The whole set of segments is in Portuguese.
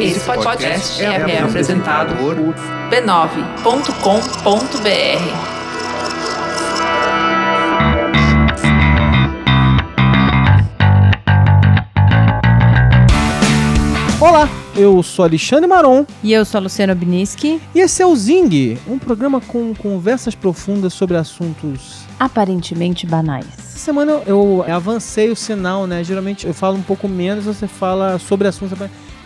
Esse podcast é, é apresentado por b9.com.br. Olá, eu sou Alexandre Maron E eu sou a Luciana Biniski. e esse é o Zing, um programa com conversas profundas sobre assuntos. Aparentemente banais. Essa semana eu avancei o sinal, né? Geralmente eu falo um pouco menos, você fala sobre assuntos.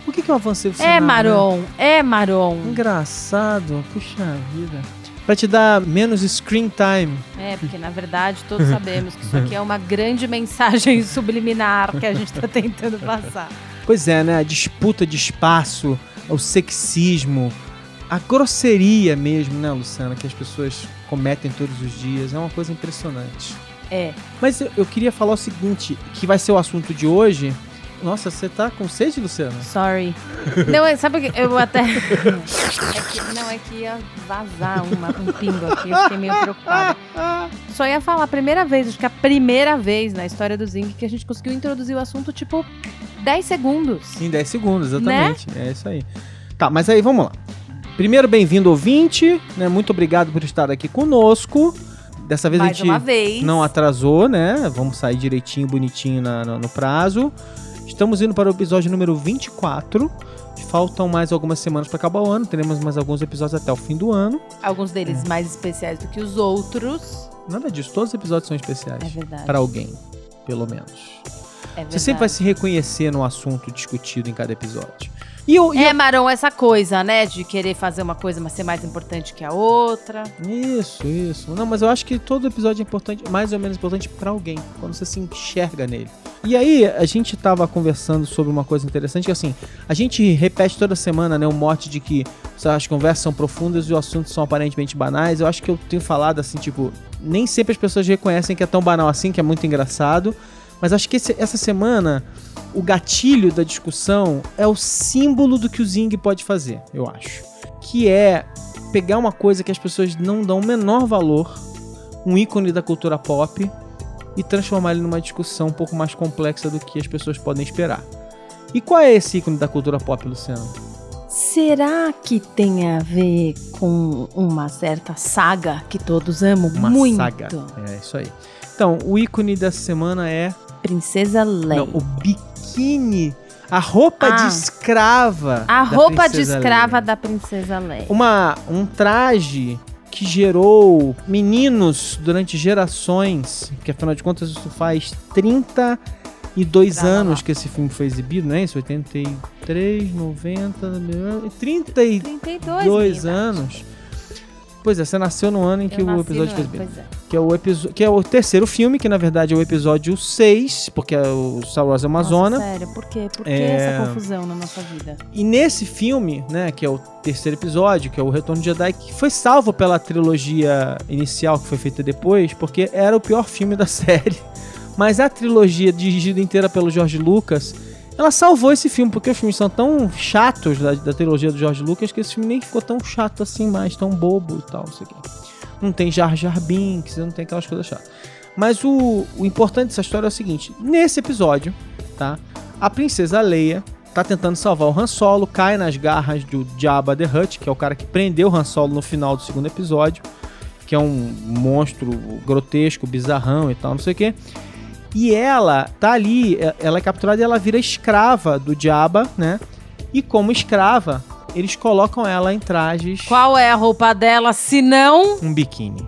Por que, que eu avancei o sinal? É né? Maron, é Maron. Engraçado, puxa vida. Pra te dar menos screen time. É, porque na verdade todos sabemos que isso aqui é uma grande mensagem subliminar que a gente tá tentando passar. Pois é, né? A disputa de espaço, o sexismo, a grosseria mesmo, né, Luciana, que as pessoas cometem todos os dias. É uma coisa impressionante. É. Mas eu, eu queria falar o seguinte, que vai ser o assunto de hoje. Nossa, você tá com sede, Luciana? Sorry. Não, é- sabe o que eu até. É que, não, é que ia vazar uma, um pingo aqui, eu fiquei meio preocupada. Só ia falar a primeira vez, acho que a primeira vez na história do Zing que a gente conseguiu introduzir o assunto, tipo, 10 segundos. Em 10 segundos, exatamente. É isso aí. Tá, mas aí vamos lá. Primeiro, bem-vindo, ouvinte. Né? Muito obrigado por estar aqui conosco. Dessa vez a Mais gente uma vez. não atrasou, né? Vamos sair direitinho, bonitinho na- na- no prazo. Estamos indo para o episódio número 24. Faltam mais algumas semanas para acabar o ano. Teremos mais alguns episódios até o fim do ano. Alguns deles mais especiais do que os outros. Nada disso, todos os episódios são especiais. É verdade. Para alguém, pelo menos. É verdade. Você sempre vai se reconhecer no assunto discutido em cada episódio. E eu, e É, Marão, essa coisa, né? De querer fazer uma coisa, mas ser mais importante que a outra. Isso, isso. Não, mas eu acho que todo episódio é importante, mais ou menos importante pra alguém, quando você se enxerga nele. E aí, a gente tava conversando sobre uma coisa interessante, que assim, a gente repete toda semana, né, o mote de que as conversas são profundas e os assuntos são aparentemente banais. Eu acho que eu tenho falado assim, tipo, nem sempre as pessoas reconhecem que é tão banal assim, que é muito engraçado. Mas acho que esse- essa semana, o gatilho da discussão é o símbolo do que o Zing pode fazer, eu acho. Que é pegar uma coisa que as pessoas não dão o menor valor, um ícone da cultura pop, e transformar ele numa discussão um pouco mais complexa do que as pessoas podem esperar. E qual é esse ícone da cultura pop, Luciano? Será que tem a ver com uma certa saga que todos amam Uma muito? saga. É isso aí. Então, o ícone dessa semana é Princesa Leia. não, o biquíni, a roupa Ah. de escrava. A roupa de Princesa escrava Leia. da Princesa Leia. uma, um traje que gerou meninos durante gerações, que afinal de contas isso faz 32 Trava lá. anos que esse filme foi exibido, não é isso? 83, 90, 32 32 menina. anos. Pois é, você nasceu no ano em que Eu o episódio exibido. pois é. Que é o que é o terceiro filme, que na verdade é o episódio 6, porque é o Star Wars uma Nossa, sério, por quê? Por que É. essa confusão na nossa vida? E nesse filme, né, que é o terceiro episódio, que é o Retorno de Jedi, que foi salvo pela trilogia inicial que foi feita depois, porque era o pior filme da série. Mas a trilogia dirigida inteira pelo George Lucas, ela salvou esse filme, porque os filmes são tão chatos da, da trilogia do George Lucas que esse filme nem ficou tão chato assim mais, tão bobo e tal, não sei o quê. Não tem Jar Jar Binks, não tem aquelas coisas chatas. Mas o, o importante dessa história é o seguinte: nesse episódio, tá? A princesa Leia tá tentando salvar o Han Solo, cai nas garras do Jabba the Hutt, que é o cara que prendeu o Han Solo no final do segundo episódio, que é um monstro grotesco, bizarrão e tal, não sei o quê. E ela tá ali, é- ela é capturada e ela vira escrava do Jabba, né? E como escrava, eles colocam ela em trajes, Qual é a roupa dela, se não um biquíni.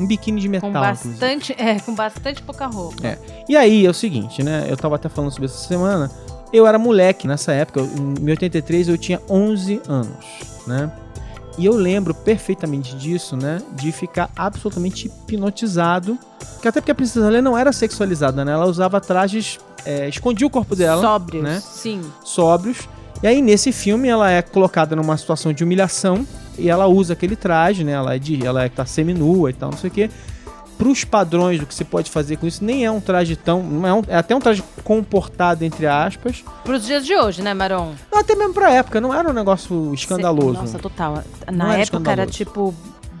Um biquíni de metal, com inclusive. bastante, é, com bastante pouca roupa? É. E aí é o seguinte, né? Eu tava até falando sobre essa semana. Eu era moleque nessa época, em 83 eu tinha 11 anos, né? E eu lembro perfeitamente disso, né? De ficar absolutamente hipnotizado. Que até porque a Princesa Leia não era sexualizada, né? Ela usava trajes. É, escondia o corpo dela, Sóbrios, né? sim. sóbrios. E aí, nesse filme, ela é colocada numa situação de humilhação. E ela usa aquele traje, né? Ela é, de, ela é tá seminua e tal, não sei o quê. Pros padrões do que se pode fazer com isso, nem é um traje tão. Não é, um- é até um traje comportado, entre aspas. Pros dias de hoje, né, Maron? Não, até mesmo pra época, não era um negócio escandaloso. Nossa, total. Na era época era tipo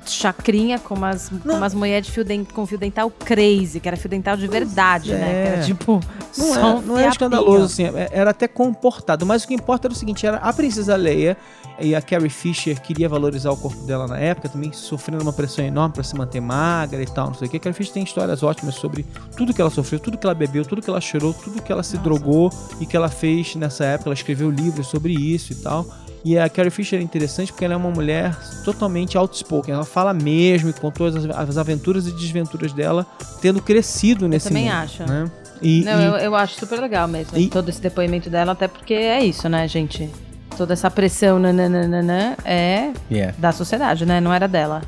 chacrinha com umas, com umas mulheres de fio dent, com fio dental crazy, que era fio dental de verdade, né? Que é. era tipo Não, é, um não era escandaloso, assim, é- era até comportado. Mas o que importa era o seguinte: era a Princesa Leia e a Carrie Fisher queria valorizar o corpo dela na época, também sofrendo uma pressão enorme pra se manter magra e tal, não sei o que. A Carrie Fisher tem histórias ótimas sobre tudo que ela sofreu, tudo que ela bebeu, tudo que ela chorou, tudo que ela se Nossa. drogou e que ela fez nessa época. Ela escreveu livros sobre isso e tal. E a Carrie Fisher é interessante porque ela é uma mulher totalmente outspoken. Ela fala mesmo e contou as, as aventuras e desventuras dela, tendo crescido nesse também mundo, acho. Né? E, Não, e- eu, eu acho super legal mesmo. E- Todo esse depoimento dela, até porque é isso, né, gente? Toda essa pressão nananana, é Yeah. da sociedade, né? Não era dela.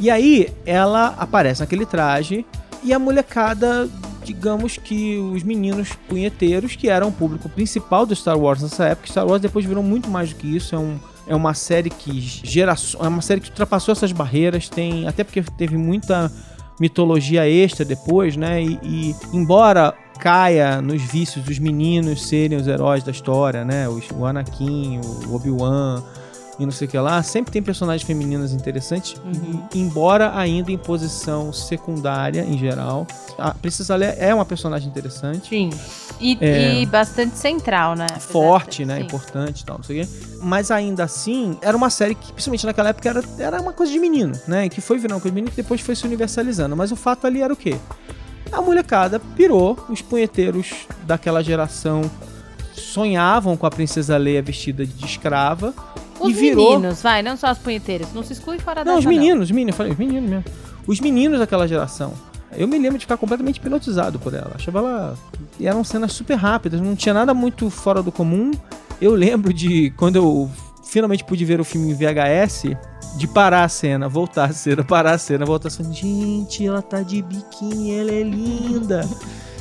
E aí ela aparece naquele traje e a molecada, digamos que os meninos punheteiros, que eram o público principal do Star Wars nessa época, Star Wars depois virou muito mais do que isso, é um é uma série que gera, é uma série que ultrapassou essas barreiras, tem até porque teve muita mitologia extra depois, né? E, e embora caia nos vícios dos meninos serem os heróis da história, né? O Anakin, o Obi-Wan e não sei o que lá, sempre tem personagens femininas interessantes, Uhum. embora ainda em posição secundária em geral. A Princesa Leia é uma personagem interessante. Sim. E, É. e bastante central, né? Forte, né? sim. Importante e tal, não sei o quê. Mas ainda assim, era uma série que, principalmente naquela época, era, era uma coisa de menino, né? E que foi virando uma coisa de menino e depois foi se universalizando. Mas o fato ali era o quê? A molecada pirou, os punheteiros daquela geração sonhavam com a Princesa Leia vestida de escrava. Os e virou. meninos, vai, não só as punheteiras. Não se exclui fora Não, dessa, os meninos, os meninos, falei, os meninos mesmo. Os meninos daquela geração. Eu me lembro de ficar completamente hipnotizado por ela. Achava ela. E eram cenas super rápidas, não tinha nada muito fora do comum. Eu lembro de quando eu finalmente pude ver o filme em VHS, de parar a cena, voltar a cena, parar a cena, voltar a cena. Gente, ela tá de biquíni, ela é linda.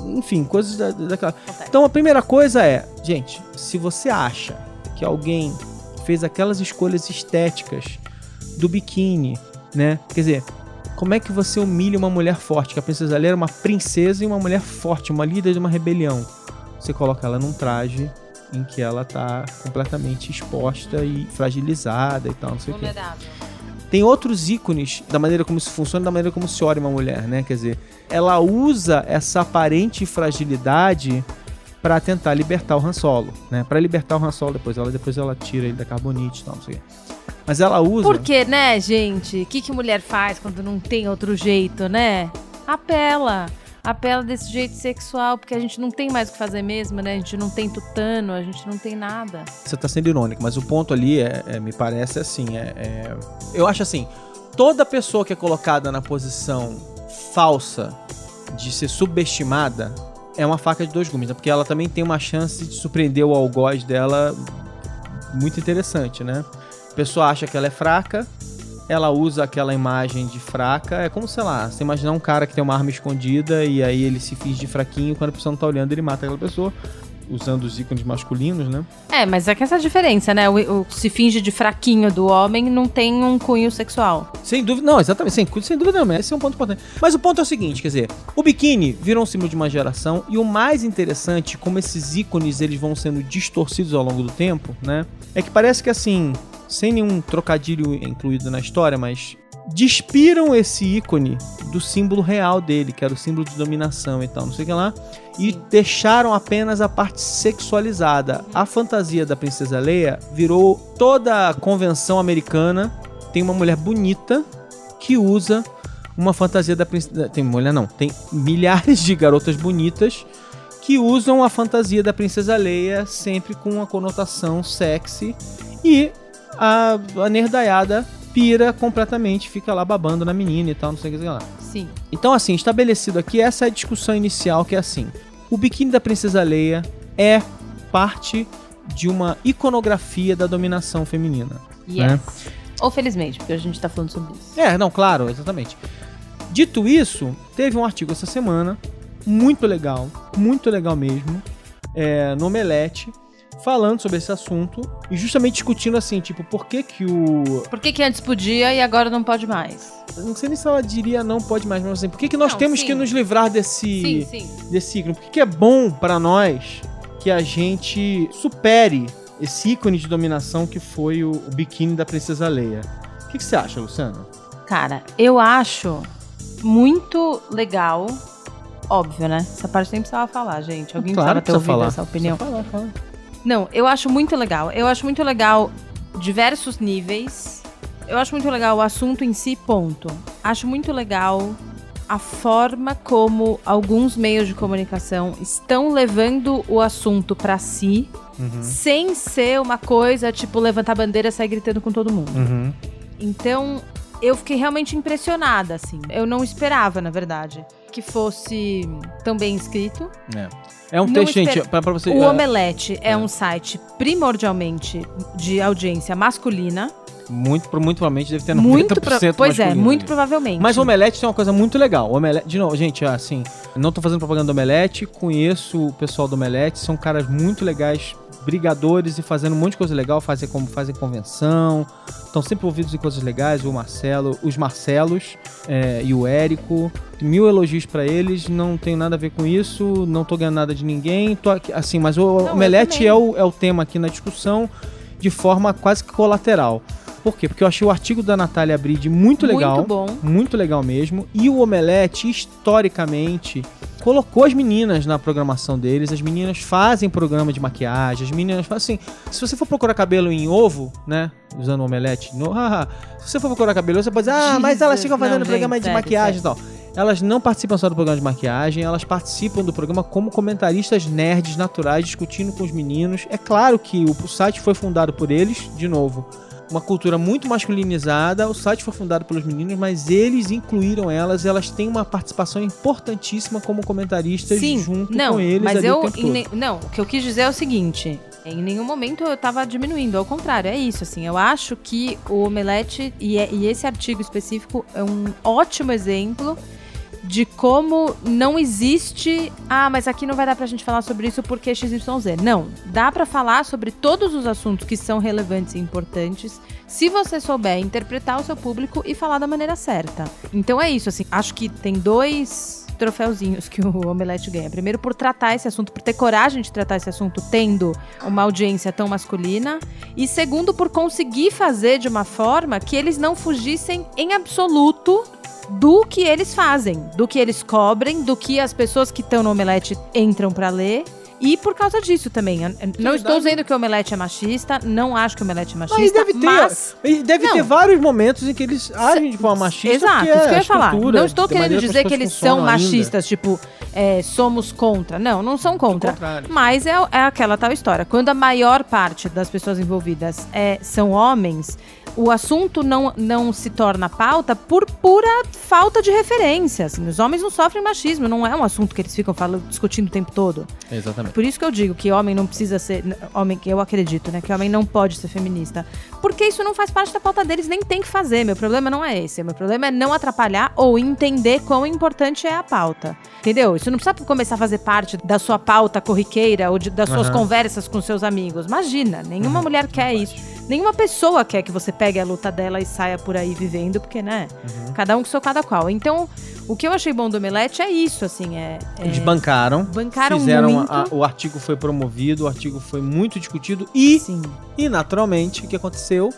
Enfim, coisas da, daquela. Então a primeira coisa é, gente, se você acha que alguém fez aquelas escolhas estéticas do biquíni, né? Quer dizer, como é que você humilha uma mulher forte? Que a princesa Leia era uma princesa e uma mulher forte, uma líder de uma rebelião. Você coloca ela num traje em que ela tá completamente exposta e fragilizada e tal, não sei o quê. Tem outros ícones da maneira como isso funciona, da maneira como se olha uma mulher, né? Quer dizer, ela usa essa aparente fragilidade pra tentar libertar o Han Solo, né? Para libertar o Han Solo depois, ela depois ela tira ele da carbonite e tal, não sei o quê. Mas ela usa Por quê, né, gente? O que, que mulher faz quando não tem outro jeito, né? Apela. Apela desse jeito sexual, porque a gente não tem mais o que fazer mesmo, né? A gente não tem tutano, a gente não tem nada. Você tá sendo irônico, mas o ponto ali é, é- me parece assim, é, é- eu acho assim, toda pessoa que é colocada na posição falsa de ser subestimada é uma faca de dois gumes, né? porque ela também tem uma chance de surpreender o algoz dela muito interessante, né? A pessoa acha que ela é fraca, ela usa aquela imagem de fraca, é como, sei lá, você imaginar um cara que tem uma arma escondida e aí ele se finge de fraquinho, quando a pessoa não tá olhando, ele mata aquela pessoa, usando os ícones masculinos, né? É, mas é que essa diferença, né? O, o se finge de fraquinho do homem não tem um cunho sexual. Sem dúvida, não, exatamente, sem, sem dúvida não, mas esse é um ponto importante. Mas o ponto é o seguinte, quer dizer, o biquíni virou um símbolo de uma geração e o mais interessante, como esses ícones eles vão sendo distorcidos ao longo do tempo, né? É que parece que assim, sem nenhum trocadilho incluído na história, mas despiram esse ícone do símbolo real dele, que era o símbolo de dominação e tal, não sei o que lá, e deixaram apenas a parte sexualizada. A fantasia da princesa Leia virou toda a convenção americana tem uma mulher bonita que usa uma fantasia da princesa. Tem mulher não, tem milhares de garotas bonitas que usam a fantasia da princesa Leia sempre com uma conotação sexy e a, a nerdaiada pira completamente, fica lá babando na menina e tal, não sei o que sei lá. Sim. Então, assim, estabelecido aqui, essa é a discussão inicial, que é assim: o biquíni da Princesa Leia é parte de uma iconografia da dominação feminina. Yes. Ou felizmente, porque a gente tá falando sobre isso. É, não, claro, exatamente. Dito isso, teve um artigo essa semana, muito legal, muito legal mesmo, é, no Omelete, falando sobre esse assunto e justamente discutindo assim, tipo, por que que o... Por que, que antes podia e agora não pode mais? eu Não sei nem se ela diria não pode mais, mas assim, por que que nós Não, temos sim. que nos livrar desse... Sim, sim. desse ícone. Por que que é bom pra nós que a gente supere esse ícone de dominação que foi o, o biquíni da Princesa Leia? O que, que você acha, Luciano? Cara, eu acho muito legal. óbvio, né? Essa parte nem precisava falar, gente. Alguém Claro precisava ter ouvido falar. essa opinião. Falar, fala. Não, eu acho muito legal. Eu acho muito legal diversos níveis. Eu acho muito legal o assunto em si, ponto. Acho muito legal a forma como alguns meios de comunicação estão levando o assunto pra si, Uhum. sem ser uma coisa tipo levantar a bandeira e sair gritando com todo mundo. Uhum. Então, eu fiquei realmente impressionada, assim. Eu não esperava, na verdade, que fosse tão bem escrito. É. É um texto, gente, pra, pra você. O é, Omelete é um site primordialmente de audiência masculina. muito, muito provavelmente deve ter 90% Muito pro... Pois é, muito ali. provavelmente. Mas o Omelete tem uma coisa muito legal. O Omelete, de novo, gente, assim, não tô fazendo propaganda do Omelete, conheço o pessoal do Omelete, são caras muito legais, brigadores e fazendo um monte de coisa legal, fazem, como, fazem convenção, estão sempre envolvidos em coisas legais, o Marcelo, os Marcelos é, e o Érico. Mil elogios pra eles, não tenho nada a ver com isso, não tô ganhando nada de ninguém, tô aqui, assim, mas o eu Omelete é o, é o tema aqui na discussão de forma quase que colateral. Por quê? Porque eu achei o artigo da Natália Bride muito legal. Muito bom. Muito legal mesmo. E o Omelete, historicamente, colocou as meninas na programação deles. As meninas fazem programa de maquiagem. As meninas fazem assim. Se você for procurar cabelo em ovo, né? Usando o Omelete. No, se você for procurar cabelo, você pode dizer, ah, mas elas ficam fazendo não, programa gente, de sério, maquiagem e tal. Elas não participam só do programa de maquiagem, elas participam do programa como comentaristas nerds naturais, discutindo com os meninos. É claro que o site foi fundado por eles, de novo uma cultura muito masculinizada. O site foi fundado pelos meninos, mas eles incluíram elas. Elas têm uma participação importantíssima como comentaristas Sim, junto não, com eles mas eu ne- não, o que eu quis dizer é o seguinte, em nenhum momento eu tava diminuindo, ao contrário, é isso assim. Eu acho que o Omelete e, é- e esse artigo específico é um ótimo exemplo de como não existe, ah, mas aqui não vai dar pra gente falar sobre isso porque XYZ. Não, dá pra falar sobre todos os assuntos que são relevantes e importantes, se você souber interpretar o seu público e falar da maneira certa. Então é isso, assim, acho que tem dois troféuzinhos que o Omelete ganha. Primeiro por tratar esse assunto, por ter coragem de tratar esse assunto tendo uma audiência tão masculina, e segundo por conseguir fazer de uma forma que eles não fugissem em absoluto do que eles fazem, do que eles cobrem, do que as pessoas que estão no Omelete entram pra ler. E por causa disso também. Eu- Não estou dizendo que o Omelete é machista, não acho que o Omelete é Mas machista, deve ter, mas... deve Não. ter vários momentos em que eles agem de forma machista. Exato, isso é que eu ia falar. Não estou querendo dizer que eles são funcionam ainda. machistas, tipo, é, somos contra. Não, não são contra. Mas é, é aquela tal história. Quando a maior parte das pessoas envolvidas é, são homens, o assunto não, não se torna pauta por pura falta de referência. assim. Os homens não sofrem machismo, não é um assunto que eles ficam falando, discutindo o tempo todo. Exatamente. Por isso que eu digo que homem não precisa ser. Homem, que eu acredito, né? Que homem não pode ser feminista. Porque isso não faz parte da pauta deles, nem tem que fazer. Meu problema não é esse. Meu problema é não atrapalhar ou entender quão importante é a pauta. Entendeu? Isso não precisa começar a fazer parte da sua pauta corriqueira ou de- das suas Aham. conversas com seus amigos. Imagina, nenhuma Uhum. mulher quer isso. Nenhuma pessoa quer que você pegue a luta dela e saia por aí vivendo, porque, né? Uhum. Cada um com seu cada qual. Então, o que eu achei bom do Omelete é isso, assim, é. é- Eles bancaram. Bancaram fizeram muito. a- o artigo foi promovido, o artigo foi muito discutido e, Sim. e naturalmente, o que aconteceu?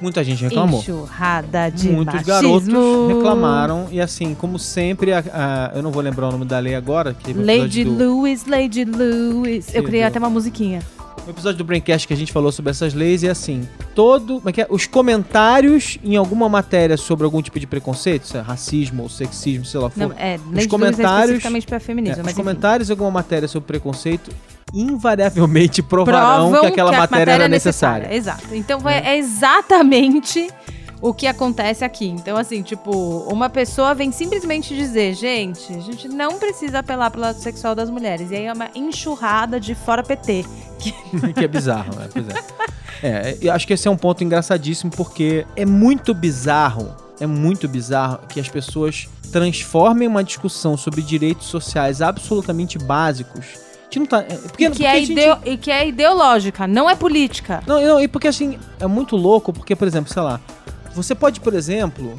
Muita gente reclamou. Enxurrada de Muitos machismo. garotos reclamaram e assim, como sempre, a- a- eu não vou lembrar o nome da lei agora, que o Lady do, Lewis, Lady Lewis. Eu Que criei deu. até uma musiquinha. O episódio do Braincast que a gente falou sobre essas leis e assim, todo, como é que é? os comentários em alguma matéria sobre algum tipo de preconceito, se é racismo ou sexismo, sei lá, que Não, for, é, Lewis é comentários- é, feminismo, os mas enfim. comentários em alguma matéria sobre preconceito invariavelmente provarão Provam que aquela a matéria, era é necessária. Exato. Então vai- é exatamente o que acontece aqui. Então, assim, tipo, uma pessoa vem simplesmente dizer, gente, a gente não precisa apelar pro lado sexual das mulheres. E aí é uma enxurrada de fora PT. que é bizarro, né? Pois é. É, eu acho que esse é um ponto engraçadíssimo porque é muito bizarro, é muito bizarro que as pessoas transformem uma discussão sobre direitos sociais absolutamente básicos. Tá, é, porque, E que, é gente- ideo- e que é ideológica, não é política. Não, não, e porque assim, é muito louco, porque, por exemplo, sei lá, você pode, por exemplo,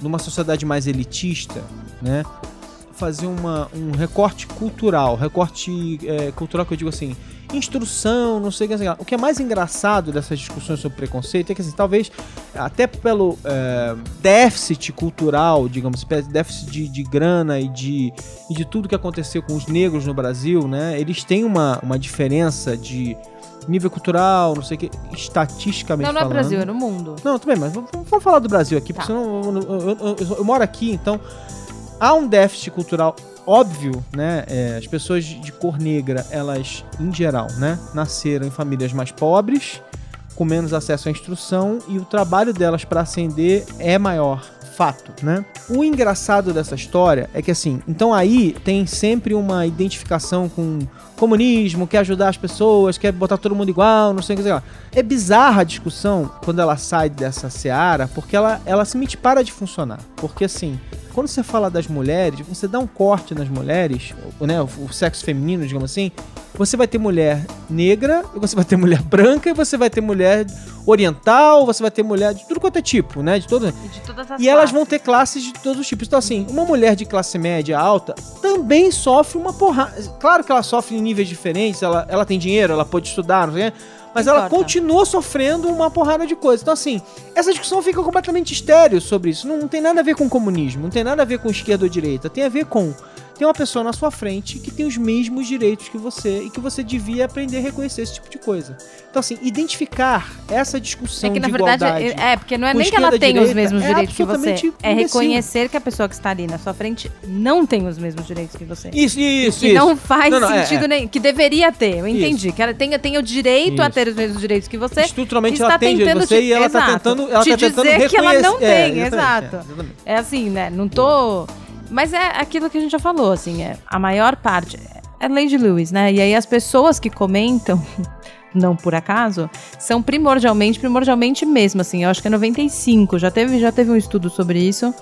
numa sociedade mais elitista, né, fazer uma, um recorte cultural, recorte é, cultural que eu digo assim, instrução, não sei o que. Assim, o que é mais engraçado dessas discussões sobre preconceito é que, assim, talvez, até pelo é, déficit cultural, digamos, déficit de, de grana e de, e de tudo que aconteceu com os negros no Brasil, né? Eles têm uma, uma diferença de nível cultural, não sei o que, estatisticamente Não, não é falando. Brasil, é no mundo. Não, tudo bem, mas vamos, falar do Brasil aqui, porque Tá. senão eu, eu- eu- eu- eu moro aqui, então há um déficit cultural óbvio, né? É, as pessoas de cor negra, elas, em geral, né, nasceram em famílias mais pobres, com menos acesso à instrução, e o trabalho delas para ascender é maior. Fato, né? O engraçado dessa história é que assim, então aí tem sempre uma identificação com comunismo, quer ajudar as pessoas, quer botar todo mundo igual, não sei o que sei lá. É bizarra a discussão quando ela sai dessa seara, porque ela, ela simplesmente para de funcionar. Porque assim, quando você fala das mulheres, você dá um corte nas mulheres, né, o sexo feminino, digamos assim, você vai ter mulher negra, você vai ter mulher branca, e você vai ter mulher oriental, você vai ter mulher de tudo quanto é tipo, né, de todo... E de todas as E elas classes. vão ter classes de todos os tipos. Então, assim, uma mulher de classe média alta também sofre uma porrada. Claro que ela sofre em níveis diferentes, ela, ela tem dinheiro, ela pode estudar, não sei o quê, mas ela importa. continua sofrendo uma porrada de coisas. Então, assim, essa discussão fica completamente estéreo sobre isso. Não, não tem nada a ver com comunismo, não tem nada a ver com esquerda ou direita. Tem a ver com. Tem uma pessoa na sua frente que tem os mesmos direitos que você e que você devia aprender a reconhecer esse tipo de coisa. Então, assim, identificar essa discussão É que na de verdade, igualdade. é, é, porque não é nem que ela tem os mesmos é direitos que você. É imbecil. reconhecer que a pessoa que está ali na sua frente não tem os mesmos direitos que você. Isso, isso, que isso. não faz Não, não, é, sentido é. nenhum. Que deveria ter, eu entendi. Que ela tem, tem o direito a Isso. ter os mesmos direitos que você. Estruturalmente está ela tem direito tentando você te- e ela tá Exato. tentando, ela Te tá tentando dizer que ela não é, tem, exato. é. É assim, né? Não tô. Mas é aquilo que a gente já falou, assim, é a maior parte. É Lady Lewis, né? E aí as pessoas que comentam, não por acaso, são primordialmente, primordialmente mesmo, assim. Eu acho que é 95. Já teve, já teve um estudo sobre isso.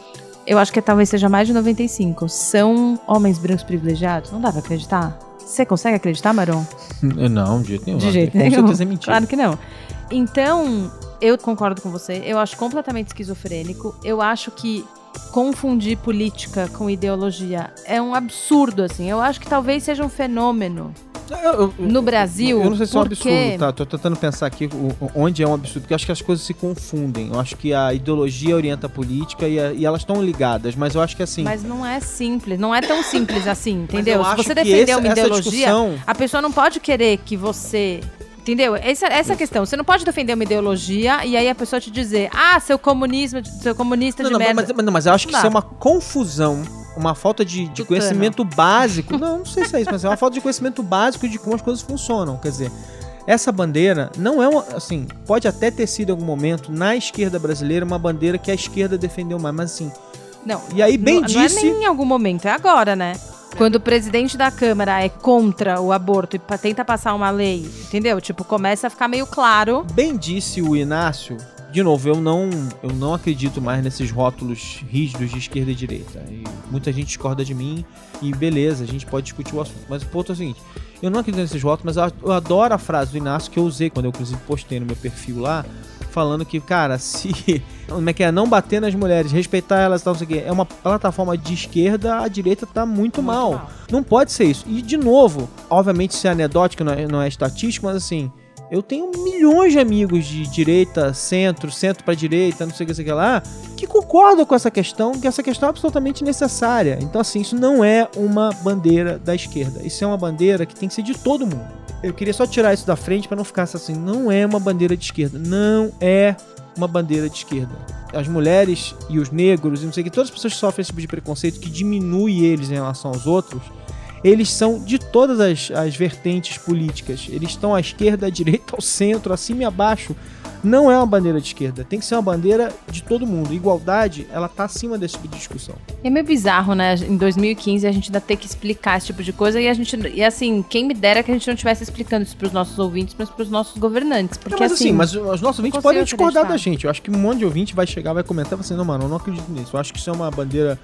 Eu acho que talvez seja mais de 95. São homens brancos privilegiados? Não dá pra acreditar? Você consegue acreditar, Maron? Não, de jeito nenhum. De jeito Com nenhum. certeza é mentira. Claro que não. Então, eu concordo com você. Eu acho completamente esquizofrênico. Eu acho que confundir política com ideologia é um absurdo, assim. Eu acho que talvez seja um fenômeno Eu- eu- no Brasil. Eu não sei se é um porque- absurdo, tá? Tô tentando pensar aqui onde é um absurdo, porque eu acho que as coisas se confundem. Eu acho que a ideologia orienta a política e, a- e elas estão ligadas, mas eu acho que assim. Mas não é simples, não é tão simples assim, entendeu? eu Se você defender uma ideologia, discussão- a pessoa não pode querer que você. Entendeu? Essa, essa é a questão. Você não pode defender uma ideologia e aí a pessoa te dizer, ah, seu comunismo, seu comunista Não, de não, merda. mas, mas- não, mas eu acho que isso é uma confusão, uma falta de, de conhecimento básico. Não, não sei se é isso, mas é uma falta de conhecimento básico de como as coisas funcionam. Quer dizer, essa bandeira não é uma. Assim, pode até ter sido em algum momento, na esquerda brasileira, uma bandeira que a esquerda defendeu mais, mas assim. Não. E aí, bem não, não é disse. nem em algum momento, é agora, né? Quando o presidente da Câmara é contra o aborto e tenta passar uma lei, entendeu? Tipo, começa a ficar meio claro. Bem disse o Inácio. De novo, eu não, eu não acredito mais nesses rótulos rígidos de esquerda e direita. E muita gente discorda de mim e beleza, a gente pode discutir o assunto. Mas o ponto é o seguinte: eu não acredito nesses rótulos, mas eu adoro a frase do Inácio que eu usei quando eu, inclusive, postei no meu perfil lá, falando que, cara, se. Como é que é? Não bater nas mulheres, respeitar elas e tal, não sei o quê. É uma plataforma de esquerda, a direita tá muito, mal. Não pode ser isso. E, de novo, obviamente isso é anedótico, não é, não é estatístico, mas assim, eu tenho milhões de amigos de direita, centro, centro pra direita, não sei o que, sei o que lá, que concordam com essa questão, que essa questão é absolutamente necessária. Então, assim, isso não é uma bandeira da esquerda. Isso é uma bandeira que tem que ser de todo mundo. Eu queria só tirar isso da frente pra não ficar assim, não é uma bandeira de esquerda. Não é uma bandeira de esquerda. As mulheres e os negros, e não sei o que, todas as pessoas sofrem esse tipo de preconceito que diminui eles em relação aos outros, eles são de todas as, as vertentes políticas. Eles estão à esquerda, à direita, ao centro, acima e abaixo. Não é uma bandeira de esquerda, tem que ser uma bandeira de todo mundo. Igualdade, ela tá acima desse tipo de discussão. É meio bizarro, né? Em 2015 a gente ainda ter que explicar esse tipo de coisa e a gente. E assim, quem me dera que a gente não estivesse explicando isso pros nossos ouvintes, mas pros nossos governantes. Porque Não, mas assim, assim. mas os nossos ouvintes podem discordar acreditar. da gente. Eu acho que um monte de ouvinte vai chegar, vai comentar e vai assim, não, mano, eu não acredito nisso. Eu acho que isso é uma bandeira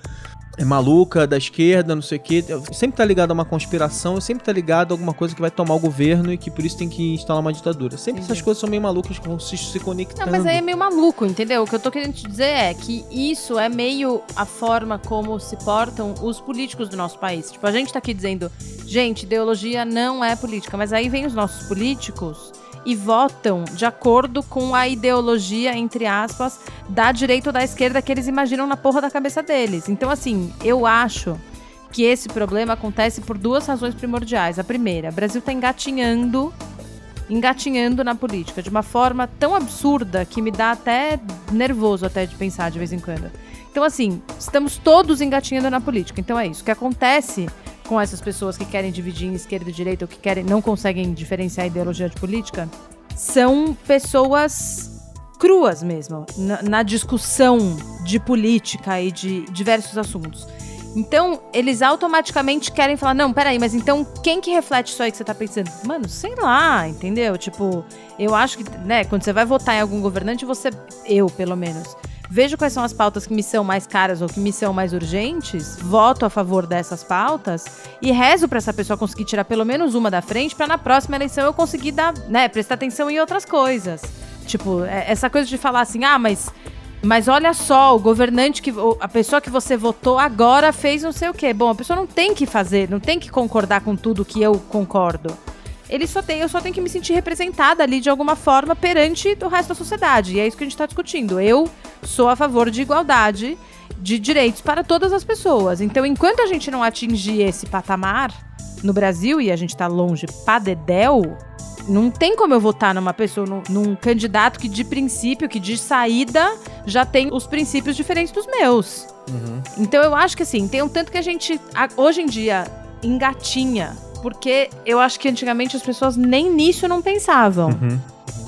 é maluca, da esquerda, não sei o quê. Sempre tá ligado a uma conspiração, sempre tá ligado a alguma coisa que vai tomar o governo e que por isso tem que instalar uma ditadura. Sempre essas coisas são meio malucas que vão se, se conectando. Não, mas aí é meio maluco, entendeu? O que eu tô querendo te dizer é que isso é meio a forma como se portam os políticos do nosso país. Tipo, a gente tá aqui dizendo, gente, ideologia não é política, mas aí vem os nossos políticos e votam de acordo com a ideologia, entre aspas, da direita ou da esquerda que eles imaginam na porra da cabeça deles. Então, assim, eu acho que esse problema acontece por duas razões primordiais. A primeira, o Brasil está engatinhando, engatinhando na política de uma forma tão absurda que me dá até nervoso até de pensar de vez em quando. Então, assim, estamos todos engatinhando na política. Então é isso. O que acontece com essas pessoas que querem dividir em esquerda e direita ou que querem não conseguem diferenciar ideologia de política são pessoas cruas mesmo na, na discussão de política e de diversos assuntos. Então, eles automaticamente querem falar: não, peraí, mas então quem que reflete isso aí que você tá pensando? Mano, sei lá, entendeu? Tipo, eu acho que, né, quando você vai votar em algum governante, você, eu pelo menos, vejo quais são as pautas que me são mais caras ou que me são mais urgentes, voto a favor dessas pautas e rezo para essa pessoa conseguir tirar pelo menos uma da frente para na próxima eleição eu conseguir dar, né, prestar atenção em outras coisas. Tipo, é, essa coisa de falar assim: "Ah, mas mas olha só, o governante que a pessoa que você votou agora fez não sei o quê. Bom, a pessoa não tem que fazer, não tem que concordar com tudo que eu concordo ele só tem, eu só tenho que me sentir representada ali de alguma forma perante o resto da sociedade. E é isso que a gente está discutindo. Eu sou a favor de igualdade de direitos para todas as pessoas. Então, enquanto a gente não atingir esse patamar no Brasil, e a gente está longe padedel, não tem como eu votar numa pessoa, num, num, candidato que de princípio, que de saída, já tem os princípios diferentes dos meus. Uhum. Então eu acho que assim, tem um tanto que a gente, hoje em dia, engatinha porque eu acho que antigamente as pessoas nem nisso não pensavam. Uhum.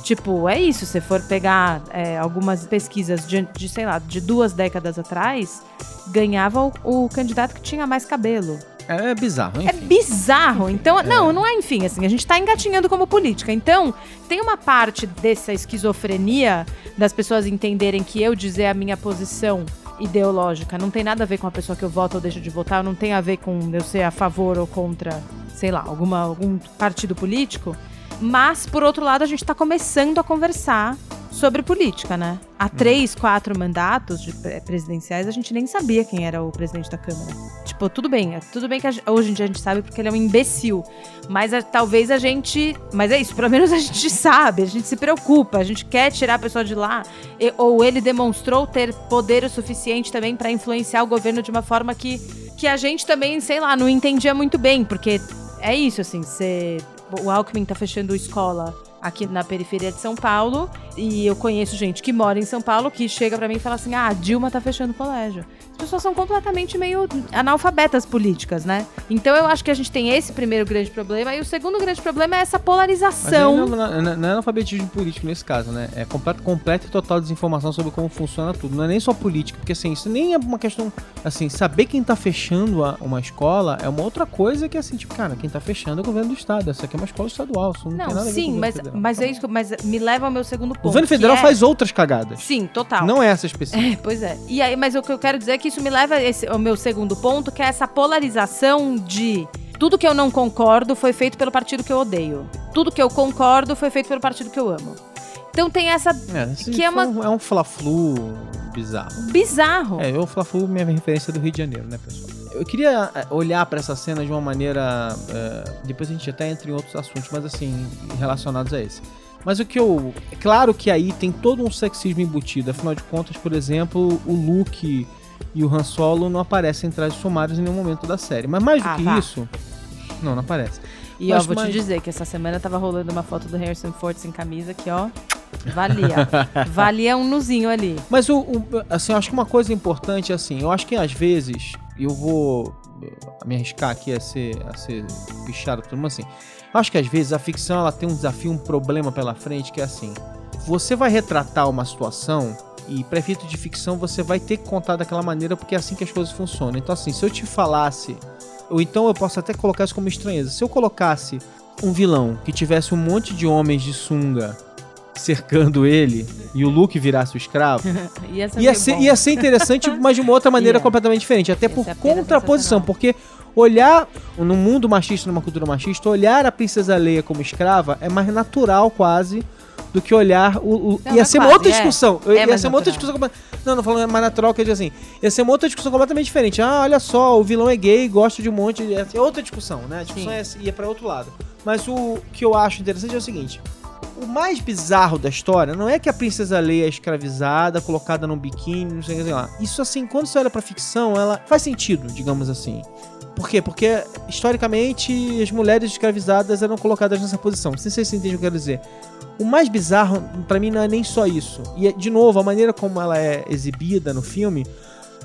Tipo, é isso. Se for pegar é, algumas pesquisas de, de, sei lá, de duas décadas atrás, ganhava o, o candidato que tinha mais cabelo. É, é bizarro, enfim. É bizarro. Então, é. não, não é enfim, assim, a gente tá engatinhando como política. Então, tem uma parte dessa esquizofrenia das pessoas entenderem que eu dizer a minha posição ideológica não tem nada a ver com a pessoa que eu voto ou deixo de votar, não tem a ver com eu ser a favor ou contra sei lá, alguma, algum partido político. Mas, por outro lado, a gente está começando a conversar sobre política, né? Há uhum. três, quatro mandatos de presidenciais, a gente nem sabia quem era o presidente da Câmara. Tipo, tudo bem, é tudo bem que a, hoje em dia a gente sabe porque ele é um imbecil. Mas a, é, talvez a gente. Mas é isso, pelo menos a gente sabe, a gente se preocupa, a gente quer tirar a pessoa de lá. E, ou ele demonstrou ter poder o suficiente também para influenciar o governo de uma forma que, que a gente também, sei lá, não entendia muito bem, porque é isso, assim, você. O Alckmin tá fechando escola aqui na periferia de São Paulo. E eu conheço gente que mora em São Paulo que chega para mim e fala assim: ah, a Dilma tá fechando o colégio. As pessoas são completamente meio analfabetas políticas, né? Então eu acho que a gente tem esse primeiro grande problema. E o segundo grande problema é essa polarização. Não, não, não, não, é analfabetismo político nesse caso, né? É completa, completa e total desinformação sobre como funciona tudo. Não é nem só política, porque assim, isso nem é uma questão. Assim, saber quem tá fechando a, uma escola é uma outra coisa que, assim, tipo, cara, quem tá fechando é o governo do estado. Essa aqui é uma escola estadual. Isso não, não tem nada sim, a ver com mas, mas é isso, mas me leva ao meu segundo ponto. O governo federal é... faz outras cagadas. Sim, total. Não é essa específica. É, pois é. E aí, mas o que eu quero dizer é que isso me leva esse, ao meu segundo ponto, que é essa polarização de tudo que eu não concordo foi feito pelo partido que eu odeio. Tudo que eu concordo foi feito pelo partido que eu amo. Então tem essa. É, que é uma. Um, é um fla-flu bizarro. Bizarro. É, o fla-flu, minha referência do Rio de Janeiro, né, pessoal? Eu queria é, olhar para essa cena de uma maneira. Uh, depois a gente até entra em outros assuntos, mas assim, relacionados a esse. Mas o que eu. É claro que aí tem todo um sexismo embutido. Afinal de contas, por exemplo, o Luke e o Han Solo não aparecem em trajes sumários em nenhum momento da série. Mas mais do ah, que tá. isso. Não, não aparece. E Mas, ó, vou te dizer que essa semana tava rolando uma foto do Harrison Ford sem camisa que, ó. Valia. valia um nuzinho ali. Mas o, o, assim, eu acho que uma coisa importante assim, eu acho que às vezes eu vou me arriscar aqui a ser, a ser pichado por todo mundo assim. Eu acho que às vezes a ficção ela tem um desafio, um problema pela frente que é assim. Você vai retratar uma situação e para efeito de ficção você vai ter que contar daquela maneira porque é assim que as coisas funcionam. Então assim, se eu te falasse, ou então eu posso até colocar isso como estranheza, se eu colocasse um vilão que tivesse um monte de homens de sunga cercando ele e o Luke virasse o escravo, Ia ser, ia ser, ia ser interessante, mas de uma outra maneira Ia. completamente diferente. Até por ser apenas contraposição, porque olhar num mundo machista, numa cultura machista, olhar a princesa Leia como escrava é mais natural quase do que olhar o. o- Não, ia é ser uma outra é. discussão. É ia ser uma outra discussão. Não, não falando mais natural, quer dizer assim. Ia ser uma outra discussão completamente diferente. Ah, olha só, o vilão é gay, gosta de um monte. de- É outra discussão, né? A discussão Sim. é, ia pra outro lado. Mas o que eu acho interessante é o seguinte: o mais bizarro da história não é que a princesa Leia é escravizada, colocada num biquíni, não sei o que lá. Isso, assim, quando você olha pra ficção, ela faz sentido, digamos assim. Por quê? Porque, historicamente, as mulheres escravizadas eram colocadas nessa posição. Não sei se vocês entendem o que eu quero dizer. O mais bizarro, pra mim, não é nem só isso. E, de novo, a maneira como ela é exibida no filme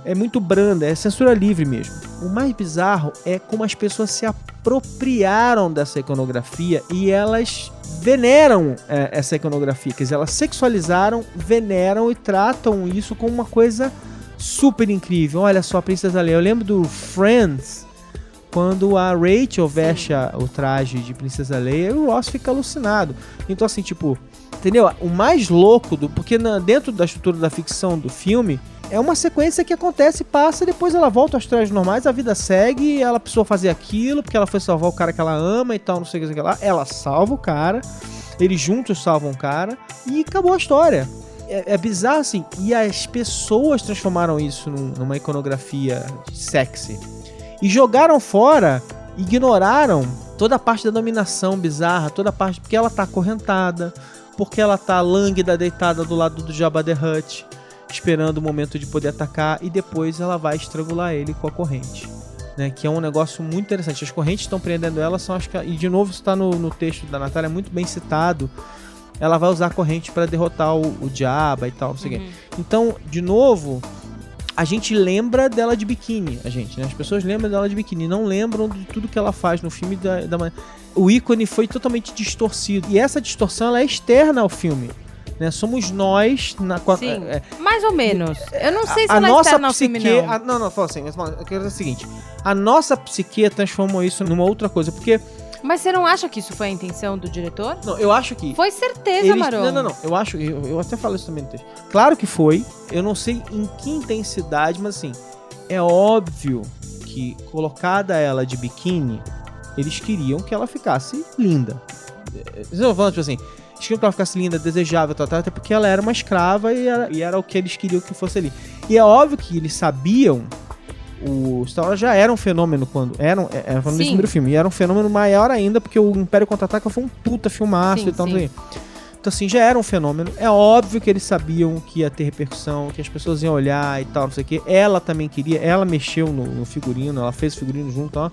é muito branda, é censura livre mesmo. O mais bizarro é como as pessoas se apropriaram dessa iconografia e elas veneram é, essa iconografia. Quer dizer, elas sexualizaram, veneram e tratam isso como uma coisa super incrível. Olha só, a Princesa Leia. Eu lembro do Friends, quando a Rachel veste a- o traje de Princesa Leia, o Ross fica alucinado. Então, assim, tipo, entendeu? O mais louco do. Porque na- dentro da estrutura da ficção do filme. É uma sequência que acontece, passa, depois ela volta aos trajes normais, a vida segue, ela precisou fazer aquilo, porque ela foi salvar o cara que ela ama e tal, não sei o que, lá. Ela salva o cara, eles juntos salvam o cara, e acabou a história. É, é bizarro assim, e as pessoas transformaram isso num- numa iconografia sexy. E jogaram fora, ignoraram toda a parte da dominação bizarra, toda a parte. Porque ela tá acorrentada, porque ela tá lânguida, deitada do lado do Jabba the Hutt, esperando o momento de poder atacar, e depois ela vai estrangular ele com a corrente. Né, que é um negócio muito interessante. As correntes estão prendendo ela são as que. E de novo, isso está no, no texto da Natália, muito bem citado. Ela vai usar a corrente para derrotar o, o Diaba e tal, não sei o quê. Uhum. Então, de novo, a gente lembra dela de biquíni, a gente, né? As pessoas lembram dela de biquíni, não lembram de tudo que ela faz no filme da, da ma- O ícone foi totalmente distorcido. E essa distorção ela é externa ao filme. Né? Somos nós na Sim. é, Mais ou menos. Eu não sei se a ela nossa está no filme, psique. não. a- não, não, fala assim, mas eu quero dizer o seguinte: a nossa psique transformou isso numa outra coisa. Porque, Mas você não acha que isso foi a intenção do diretor? não, eu acho que. Foi certeza, Eles- Marão. Não, não, não. Eu acho, eu, eu até falo isso também no texto. Claro que foi. Eu não sei em que intensidade, mas assim, é óbvio que colocada ela de biquíni, eles queriam que ela ficasse linda. Eh, Vocês estão falando, tipo assim, eles queriam que ela ficasse linda, desejável, tal, tal, até porque ela era uma escrava e era, e era o que eles queriam que fosse ali. E é óbvio que eles sabiam. O Star Wars já era um fenômeno quando. Era, um- era desse Sim. primeiro filme. E era um fenômeno maior ainda, porque o Império Contra-Ataca foi um puta filmaço Sim, e tal. sim. Então, assim, já era um fenômeno. É óbvio que eles sabiam que ia ter repercussão, que as pessoas iam olhar e tal, não sei o quê. Ela também queria, ela mexeu no, no figurino, ela fez o figurino junto, ó.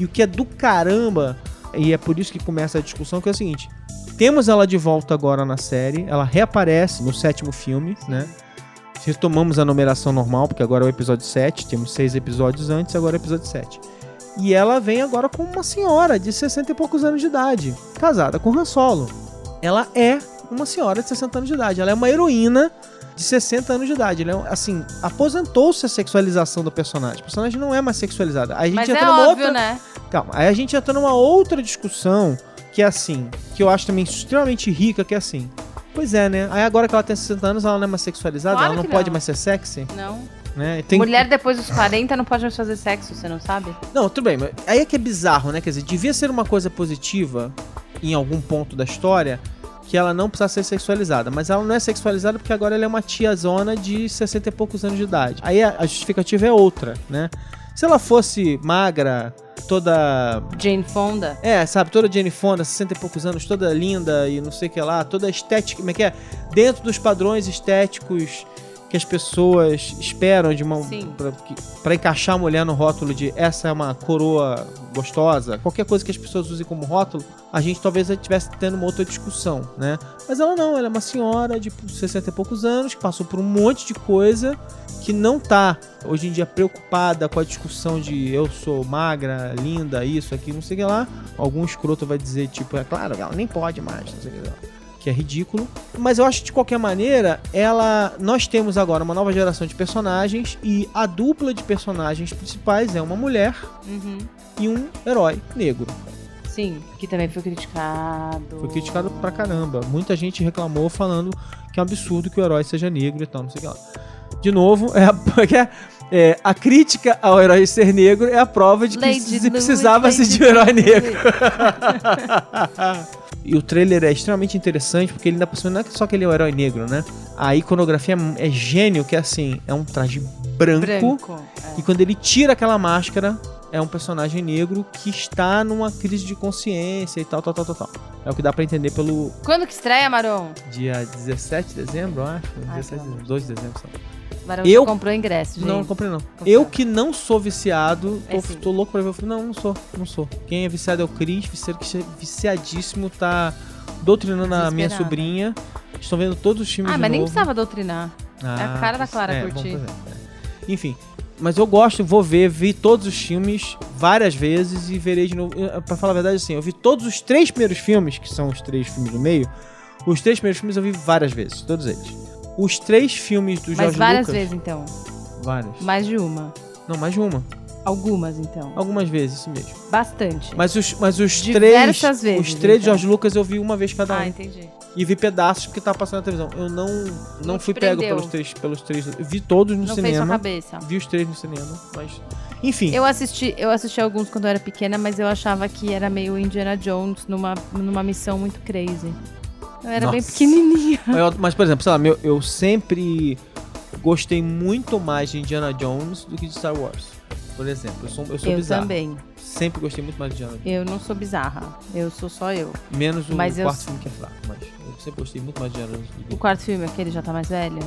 E o que é do caramba, e é por isso que começa a discussão, que é o seguinte: temos ela de volta agora na série, ela reaparece no sétimo filme, né? Retomamos a numeração normal, porque agora é o episódio 7, temos seis episódios antes, agora é o episódio 7. E ela vem agora como uma senhora de 60 e poucos anos de idade, casada com Han Solo. Ela é uma senhora de 60 anos de idade, ela é uma heroína de 60 anos de idade. Ela é, assim, aposentou-se a sexualização do personagem. O personagem não é mais sexualizado. Aí a gente Mas entra é numa óbvio, outra... né? Calma, aí a gente entra numa outra discussão que é assim, que eu acho também extremamente rica, que é assim. Pois é, né? Aí agora que ela tem 60 anos, ela não é mais sexualizada, Claro ela não que pode não. mais ser sexy, Não. né? Tem... Mulher depois dos 40 não pode mais fazer sexo, você não sabe? Não, tudo bem, mas aí é que é bizarro, né? Quer dizer, devia ser uma coisa positiva em algum ponto da história que ela não precisa ser sexualizada, mas ela não é sexualizada porque agora ela é uma tiazona de 60 e poucos anos de idade. Aí a a justificativa é outra, né? Se ela fosse magra, toda Jane Fonda. É, sabe, toda Jane Fonda, 60 e poucos anos, toda linda e não sei o que lá, toda estética, como é que é? Dentro dos padrões estéticos que as pessoas esperam de uma pra encaixar a mulher no rótulo de essa é uma coroa gostosa, qualquer coisa que as pessoas usem como rótulo, a gente talvez estivesse tendo uma outra discussão, né? Mas ela não, ela é uma senhora de 60 e poucos anos que passou por um monte de coisa que não tá hoje em dia preocupada com a discussão de eu sou magra, linda, isso aqui, não sei o que lá. Algum escroto vai dizer, tipo, é claro, ela nem pode mais, não sei o que lá. Que é ridículo. Mas eu acho que de qualquer maneira, ela. Nós temos agora uma nova geração de personagens e a dupla de personagens principais é uma mulher Uhum. e um herói negro. Sim, que também foi criticado. Foi criticado pra caramba. Muita gente reclamou falando que é um absurdo que o herói seja negro e tal, não sei o que lá. De novo, é a, é, a crítica ao herói ser negro é a prova de que Lady se Louis, precisava-se Lady de um herói negro. E o trailer é extremamente interessante porque ele ainda por cima não é só que ele é o herói negro, né? A iconografia é gênio, que é assim, é um traje branco, Branco. é. e quando ele tira aquela máscara, é um personagem negro que está numa crise de consciência e tal, tal, tal, tal, tal. É o que dá pra entender pelo Quando que estreia, Maron? dia 17 de dezembro, acho. Ai, 17 de dezembro, 2 de dezembro, sabe? Maron Eu- comprou ingresso, gente. Não, não comprei não. Eu que não sou viciado, tô, É tô louco pra ver o filme. Não, não sou, não sou. Quem é viciado é o Cris, viciado, viciadíssimo, tá doutrinando a minha sobrinha. Estão vendo todos os filmes Ah, de mas nem novo. precisava doutrinar. Ah, É a cara da Clara é, curtir. é. Enfim, mas eu gosto, vou ver, vi todos os filmes várias vezes e verei de novo. Pra falar a verdade, assim, eu vi todos os três primeiros filmes, que são os três filmes do meio. Os três primeiros filmes eu vi várias vezes, todos eles. Os três filmes do Mas Jorge várias Lucas. vezes, então. Várias. Mais de uma. Não, mais de uma. Algumas, então. Algumas vezes, isso mesmo. Bastante. Mas os, mas os Diversas três. vezes, os três de então. Jorge Lucas eu vi uma vez cada um. Ah, entendi. E vi pedaços porque tava passando na televisão. Eu não, não, Não fui pego pelos três, pelos três. Vi todos no Não fez sua cinema. cabeça. Vi os três no cinema, mas. Enfim. Eu assisti, eu assisti alguns quando eu era pequena, mas eu achava que era meio Indiana Jones numa, numa missão muito crazy. Eu era bem Nossa. pequenininha. Eu- mas, por exemplo, sei lá, meu, eu sempre gostei muito mais de Indiana Jones do que de Star Wars. Por exemplo, eu sou, eu sou Eu bizarro. também. Sempre gostei muito mais de Indiana Jones. Eu não sou bizarra. Eu sou só eu. Menos o Mas eu- quarto filme que é fraco, mas eu sempre gostei muito mais de Indiana Jones. do que- O quarto filme, aquele já tá mais velho?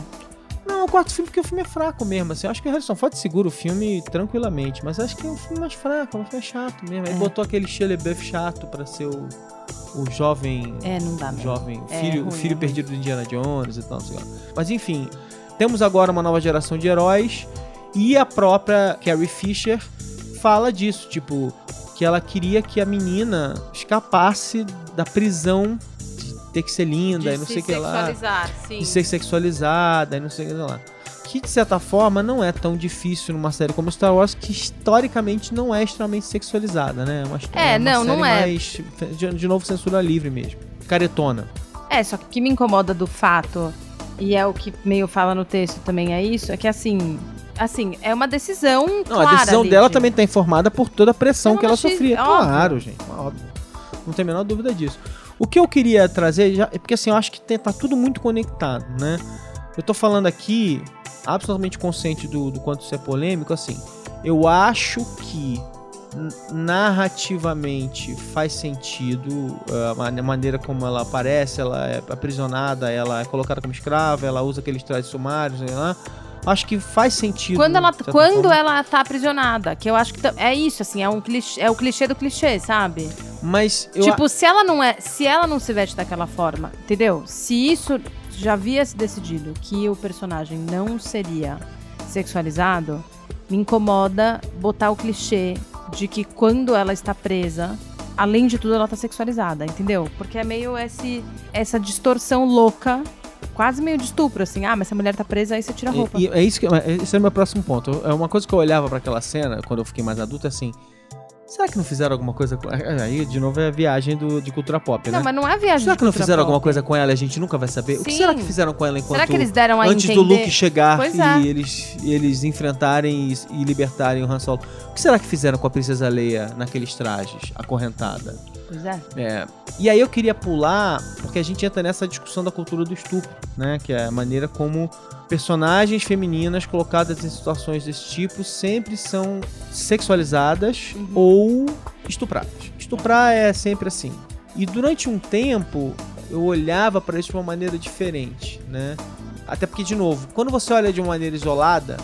Não, o quarto filme porque o filme é fraco mesmo. Assim, eu acho que o Harrison Ford segura o filme tranquilamente, mas acho que é um filme mais fraco, um filme chato mesmo. Ele É. botou aquele Shia LaBeouf chato pra ser o, o jovem, É, não dá o jovem É, filho, o ruim, filho é perdido do Indiana Jones e tal, não sei lá. Mas enfim, temos agora uma nova geração de heróis e a própria Carrie Fisher fala disso, tipo, que ela queria que a menina escapasse da prisão de ter que ser linda e não sei o que lá sim. de ser sexualizada e não sei o que lá. Que de certa forma não é tão difícil numa série como Star Wars, que historicamente não é extremamente sexualizada, né? Uma, É, uma não, série não é. Mais, de, de novo, censura livre mesmo. Caretona. É, só que o que me incomoda do fato, e é o que meio fala no texto também, é isso, é que assim. Assim, é uma decisão. Não, clara a decisão ali dela de- também tá informada por toda a pressão É que ela machismo, sofria. é óbvio. Claro, gente, óbvio. Não tem a menor dúvida disso. O que eu queria trazer, já, é porque assim, eu acho que tem- tá tudo muito conectado, né? Eu tô falando aqui, absolutamente consciente do, do quanto isso é polêmico, assim. Eu acho que narrativamente faz sentido uh, a man- a maneira como ela aparece, ela é aprisionada, ela é colocada como escrava, ela usa aqueles trajes sumários, lá. Acho que faz sentido. Quando ela, quando forma. ela tá aprisionada, que eu acho que é isso, assim, é um clichê, é o clichê do clichê, sabe? Mas eu tipo, se ela não é, se ela não se veste daquela forma, entendeu? Se isso já havia se decidido que o personagem não seria sexualizado, me incomoda botar o clichê de que quando ela está presa, além de tudo ela tá sexualizada, entendeu? Porque é meio esse essa distorção louca, quase meio de estupro assim. Ah, mas se a mulher tá presa aí você tira a roupa. E, e é isso que é- esse é o meu próximo ponto. É uma coisa que eu olhava pra aquela cena quando eu fiquei mais adulto é assim. Será que não fizeram alguma coisa com. Aí, de novo, é a viagem do, de cultura pop, né? Não, mas não é viagem Será que não fizeram pop. alguma coisa com ela e a gente nunca vai saber? O que Sim. será que fizeram com ela enquanto. Será que eles deram a Antes entender? do Luke chegar Pois e é. eles, eles enfrentarem e, e libertarem o Han Solo. O que será que fizeram com a Princesa Leia naqueles trajes, acorrentada? Pois é. É, e aí eu queria pular, porque a gente entra nessa discussão da cultura do estupro, né? Que é a maneira como personagens femininas colocadas em situações desse tipo sempre são sexualizadas Uhum. ou estupradas. Estuprar é sempre assim. E durante um tempo eu olhava para isso de uma maneira diferente, né? Até porque, de novo, quando você olha de uma maneira isolada,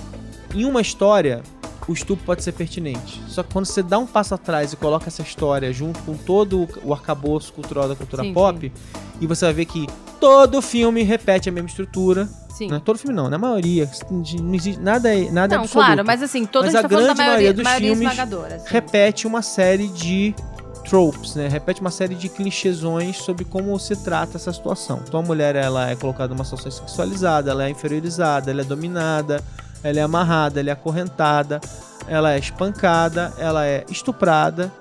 em uma história, o estupro pode ser pertinente. Só que quando você dá um passo atrás e coloca essa história junto com todo o arcabouço cultural da cultura Sim, pop, e você vai ver que todo filme repete a mesma estrutura. Sim. Não é todo filme não, na maioria. Não existe nada, é- nada Não, absoluto. claro, mas assim, toda Mas a a tá da grande maioria, maioria dos maioria filmes assim. repete uma série de tropes, né? Repete uma série de clichêsões sobre como se trata essa situação. Então a mulher ela é colocada numa situação sexualizada, ela é inferiorizada, ela é dominada, ela é amarrada, ela é acorrentada, ela é espancada, ela é estuprada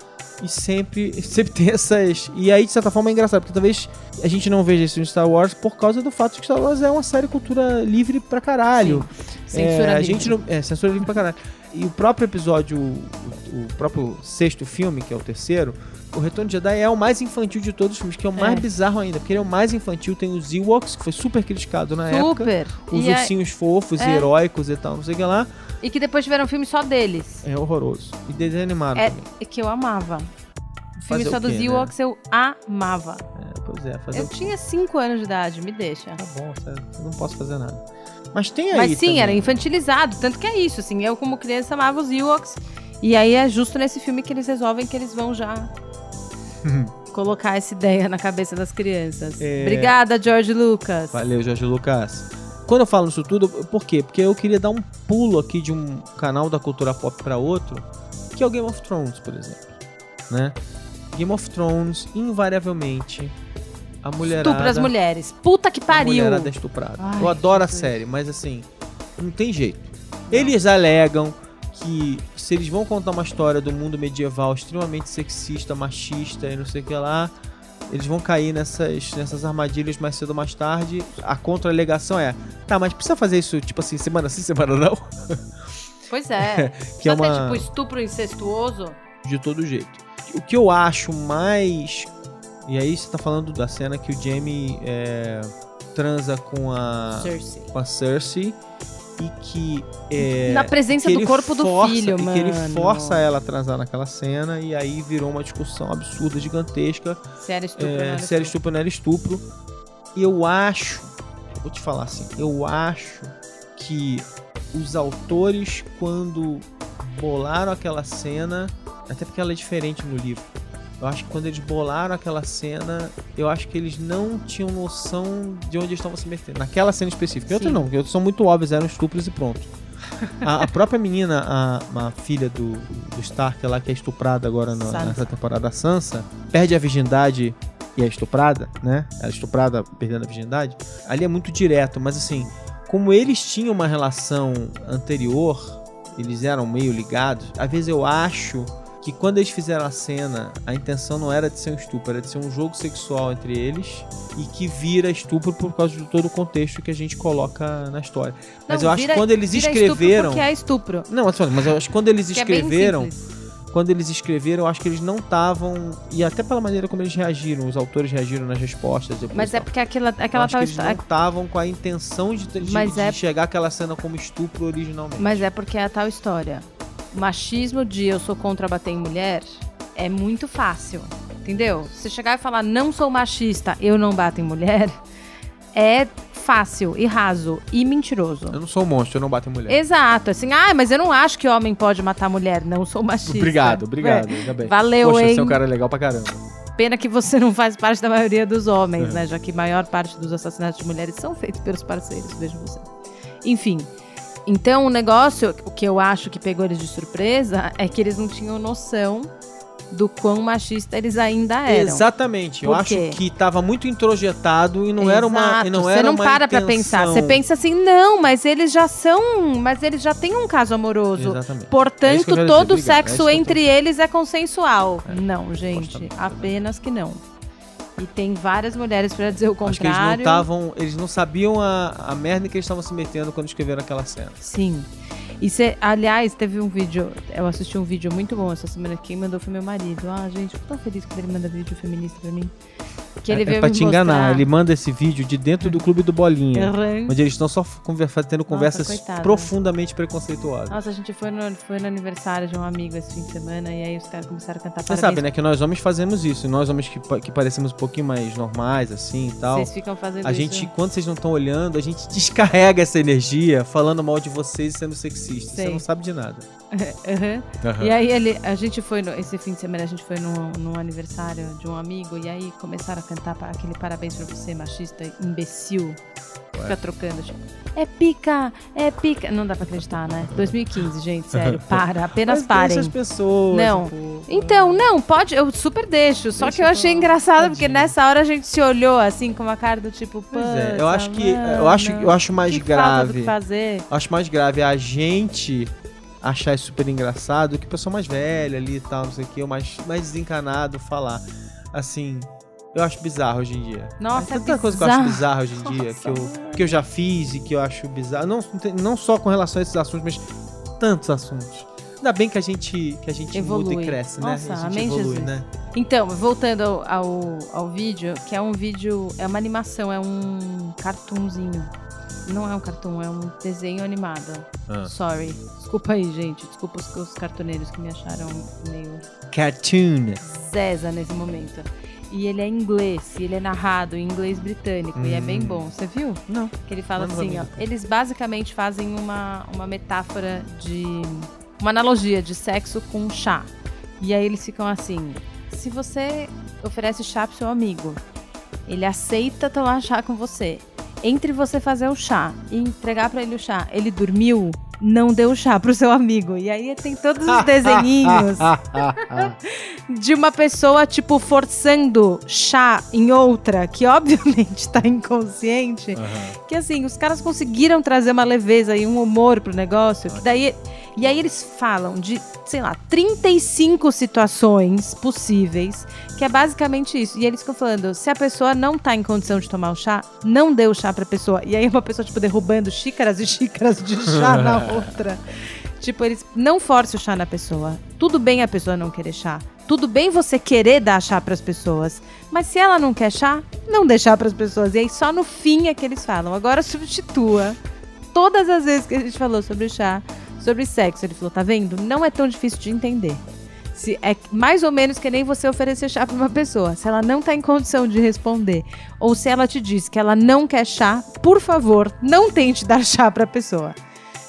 E sempre, sempre tem essas. E aí, de certa forma, é engraçado, porque talvez a gente não veja isso no Star Wars por causa do fato de que Star Wars é uma série cultura livre pra caralho. Censura é, a gente não, é, censura livre pra caralho. E o próprio episódio, o, o próprio sexto filme, que é o terceiro, o Retorno de Jedi é o mais infantil de todos os filmes, que é o mais É. bizarro ainda, porque ele é o mais infantil. Tem os Ewoks, que foi super criticado na época. Super. Os E, a- ursinhos fofos e É. heróicos e tal, não sei o que lá. e que depois tiveram um filme só deles. É horroroso. E desenho animado É, também. que eu amava. O filme Fazer só o dos né? Ewoks eu amava. É, pois é, fazer Eu tinha 5 anos de idade, me deixa. Tá bom, sério, eu não posso fazer nada. Mas tem aí Mas sim, também. era infantilizado. Tanto que é isso, assim. Eu, como criança, amava os Ewoks. E aí é justo nesse filme que eles resolvem que eles vão já colocar essa ideia na cabeça das crianças. É. Obrigada, George Lucas. Valeu, Jorge Lucas. Quando eu falo isso tudo, por quê? Porque eu queria dar um pulo aqui de um canal da cultura pop pra outro, que é o Game of Thrones, por exemplo. Né? Game of Thrones, invariavelmente, a mulherada... Estupra as mulheres. Puta que A pariu. mulherada é estuprada. Ai, eu adoro a série, mas assim, não tem jeito. Eles alegam que se eles vão contar uma história do mundo medieval extremamente sexista, machista e não sei o que lá, eles vão cair nessas, nessas armadilhas mais cedo ou mais tarde. A contra-alegação é, tá, mas precisa fazer isso, tipo assim, semana sim, semana não? Pois é. Que é Só uma... tipo, estupro incestuoso. de todo jeito. O que eu acho mais. E aí você tá falando da cena que o Jamie é, transa com a. Cersei. com a Cersei e que. É, Na presença do corpo do força- filho, e mano. que ele força ela a transar naquela cena e aí virou uma discussão absurda, gigantesca. Se era estupro, não É, era se era estupro. não era estupro. E eu acho, vou te falar assim, eu acho que os autores, quando bolaram aquela cena, até porque ela é diferente no livro. Eu acho que quando eles bolaram aquela cena, eu acho que eles não tinham noção de onde eles estavam se metendo. Naquela cena específica. Sim. não, outras são muito óbvias, eram estupros e pronto. A, a própria menina, a, a filha do, do Stark lá, que é estuprada agora Sansa. nessa temporada, a Sansa, perde a virgindade e é estuprada, né? Ela é estuprada perdendo a virgindade. Ali é muito direto, mas assim, como eles tinham uma relação anterior, eles eram meio ligados, às vezes eu acho que quando eles fizeram a cena, a intenção não era de ser um estupro, era de ser um jogo sexual entre eles e que vira estupro por causa de todo o contexto que a gente coloca na história. Mas Não, eu acho vira- que quando eles vira escreveram. Porque é estupro. Não, mas mas eu acho que quando eles é escreveram, simples. quando eles escreveram, eu acho que eles não estavam. E até pela maneira como eles reagiram, os autores reagiram nas respostas. Depois Mas é porque aquela, aquela acho tal que eles não estavam com a intenção de, de, Mas de é- chegar aquela cena como estupro originalmente. Mas é porque é a tal história. O machismo de eu sou contra bater em mulher é muito fácil. Entendeu? Você chegar e falar não sou machista, eu não bato em mulher, é fácil e raso e mentiroso. Eu não sou um monstro, eu não bato em mulher. Exato, assim, ah, mas eu não acho que homem pode matar mulher, não sou machista. Obrigado, obrigado. É. Ainda bem. Valeu, Poxa, hein? você é um cara legal pra caramba. Pena que você não faz parte da maioria dos homens, É. né? Já que a maior parte dos assassinatos de mulheres são feitos pelos parceiros, vejo você. Enfim. Então, o negócio, o que eu acho que pegou eles de surpresa, é que eles não tinham noção do quão machista eles ainda eram. Exatamente. Eu acho que tava muito introjetado e não era uma. Exato, E não você era não para pra intenção. pensar. Você pensa assim, não, mas eles já são. Mas eles já têm um caso amoroso. Exatamente. É Portanto, quero todo dizer. É sexo tô- entre eles é consensual. É, Não, gente. Apenas que não. E tem várias mulheres pra dizer o Acho que eles não contrário. estavam. Eles não sabiam a, a merda que eles estavam se metendo quando escreveram aquela cena. Sim. E cê, aliás, teve um vídeo, eu assisti um vídeo muito bom essa semana. Quem mandou foi meu marido. Ah, gente, eu tô tão feliz quando ele manda vídeo feminista pra mim. Que ele é, veio é pra te enganar. mostrar. Ele manda esse vídeo de dentro do clube do Bolinha. Uhum. Onde eles estão só conversa, tendo conversas coitado. profundamente preconceituosas. Nossa, a gente foi no, foi no aniversário de um amigo esse fim de semana e aí os caras começaram a cantar Você sabe, né, que nós homens fazemos isso. Nós homens que, que parecemos um pouquinho mais normais, assim e tal. Vocês ficam fazendo A isso. gente, quando vocês não estão olhando, a gente descarrega essa energia falando mal de vocês e sendo sexista. Você Sei. não sabe de nada. Uhum. E aí ele, a gente foi, no- esse fim de semana, a gente foi num, aniversário de um amigo e aí começaram a cantar aquele parabéns pra você, machista, imbecil. Fica trocando, tipo, é pica, é pica. Não dá pra acreditar, né? 2015, gente, sério, para, apenas Mas parem. deixa as pessoas. Não. pouco. Então, não, pode, eu super deixo. Só Deixa que eu achei engraçado, porque tadinho. nessa hora a gente se olhou assim, com uma cara do tipo, Pois é, "Puta, eu acho que. Eu acho, eu acho mais que do que grave. fazer. Acho mais grave a gente achar isso super engraçado que a pessoa mais velha ali e tal, não sei o que, ou mais, mais desencanado falar. Assim, eu acho bizarro hoje em dia. Nossa, Tem é tanta coisa que eu acho bizarro. hoje em dia, que eu, que eu já fiz e que eu acho bizarro. Não, não só com relação a esses assuntos, mas tantos assuntos. Ainda bem que a gente, que a gente muda Evolui. e cresce, né? Nossa, a gente amém, evolui, Jesus. né? Então, voltando ao, ao, ao vídeo, que é um vídeo, é uma animação, é um cartoonzinho. Não é um cartoon, é um desenho animado. Ah. Sorry. Desculpa aí, gente. Desculpa os, os cartoneiros que me acharam meio Cartoon. zeza nesse momento. E ele é inglês, e ele é narrado em inglês britânico, e é bem Hum. bom. Você viu? Não. Que ele fala Não assim, ó. Eles basicamente fazem uma, uma metáfora de. Uma analogia de sexo com chá. E aí eles ficam assim: se você oferece chá pro seu amigo, ele aceita tomar chá com você. Entre você fazer o chá e entregar pra ele o chá, ele dormiu, não deu o chá pro seu amigo. E aí tem todos os desenhinhos de uma pessoa, tipo, forçando chá em outra, que obviamente tá inconsciente. Que assim, os caras conseguiram trazer uma leveza e um humor pro negócio. Que daí, e aí eles falam de, sei lá, 35 situações possíveis, que é basicamente isso. E eles ficam falando: se a pessoa não tá em condição de tomar o chá, não dê o chá pra pessoa. E aí uma pessoa, tipo, derrubando xícaras e xícaras de chá na outra. Tipo, eles não force o chá na pessoa. Tudo bem a pessoa não querer chá. Tudo bem você querer dar chá pras pessoas. Mas se ela não quer chá, não dê chá pras pessoas. E aí só no fim é que eles falam. Agora substitua todas as vezes que a gente falou sobre chá, sobre sexo. Ele falou, tá vendo? Não é tão difícil de entender. Se é mais ou menos que nem você oferecer chá pra uma pessoa. Se ela não tá em condição de responder, ou se ela te diz que ela não quer chá, por favor, não tente dar chá pra pessoa.